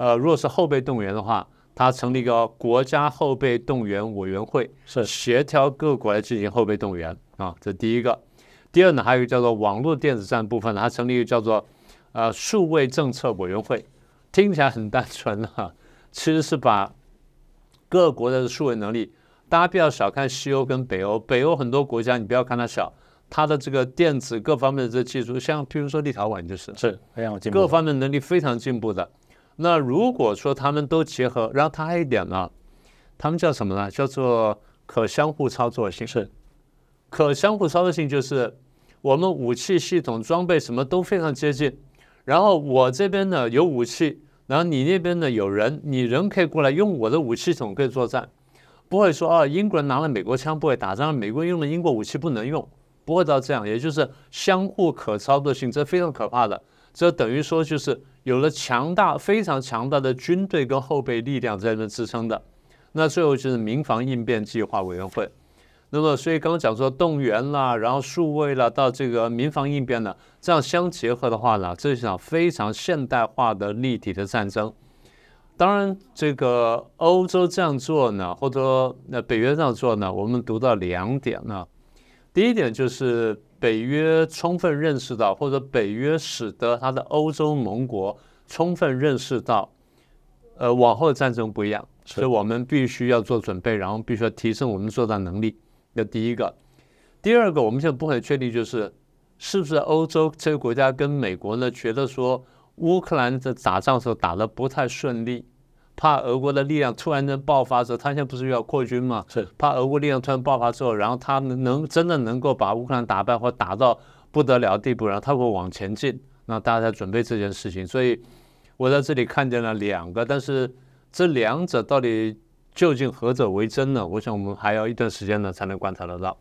呃，如果是后备动员的话，它成立一个国家后备动员委员会，是协调各国来进行后备动员啊，这第一个。第二呢，还有一个叫做网络电子战部分，它成立一个叫做呃数位政策委员会，听起来很单纯哈，其实是把各国的数位能力，大家不要小看西欧跟北欧，北欧很多国家你不要看它小，它的这个电子各方面的这技术，像譬如说立陶宛就是是非常进步的，各方面能力非常进步的。那如果说他们都结合，然后它还有一点呢，他们叫什么呢？叫做可相互操作性。是。可相互操作性就是我们武器系统装备什么都非常接近，然后我这边呢有武器，然后你那边呢有人，你人可以过来用我的武器系统可以作战，不会说啊英国人拿了美国枪不会打仗，美国人用了英国武器不能用，不会到这样，也就是相互可操作性，这非常可怕的，这等于说就是有了强大非常强大的军队跟后备力量在那支撑的，那最后就是民防应变计划委员会。那么，所以刚刚讲说动员啦，然后数位啦，到这个民防应变呢，这样相结合的话呢，这是一场非常现代化的立体的战争。当然，这个欧洲这样做呢，或者那北约这样做呢，我们读到两点呢。第一点就是北约充分认识到，或者北约使得他的欧洲盟国充分认识到，呃，往后的战争不一样，所以我们必须要做准备，然后必须要提升我们作战能力。那第一个，第二个，我们现在不很确定，就是是不是欧洲这个国家跟美国呢，觉得说乌克兰在打仗的时候打得不太顺利，怕俄国的力量突然间爆发时候，他现在不是要扩军吗？是怕俄国力量突然爆发之后，然后他能真的能够把乌克兰打败或打到不得了的地步，然后他会往前进，那大家在准备这件事情。所以我在这里看见了两个，但是这两者到底？究竟何者为真呢？我想我们还要一段时间呢才能观察得到。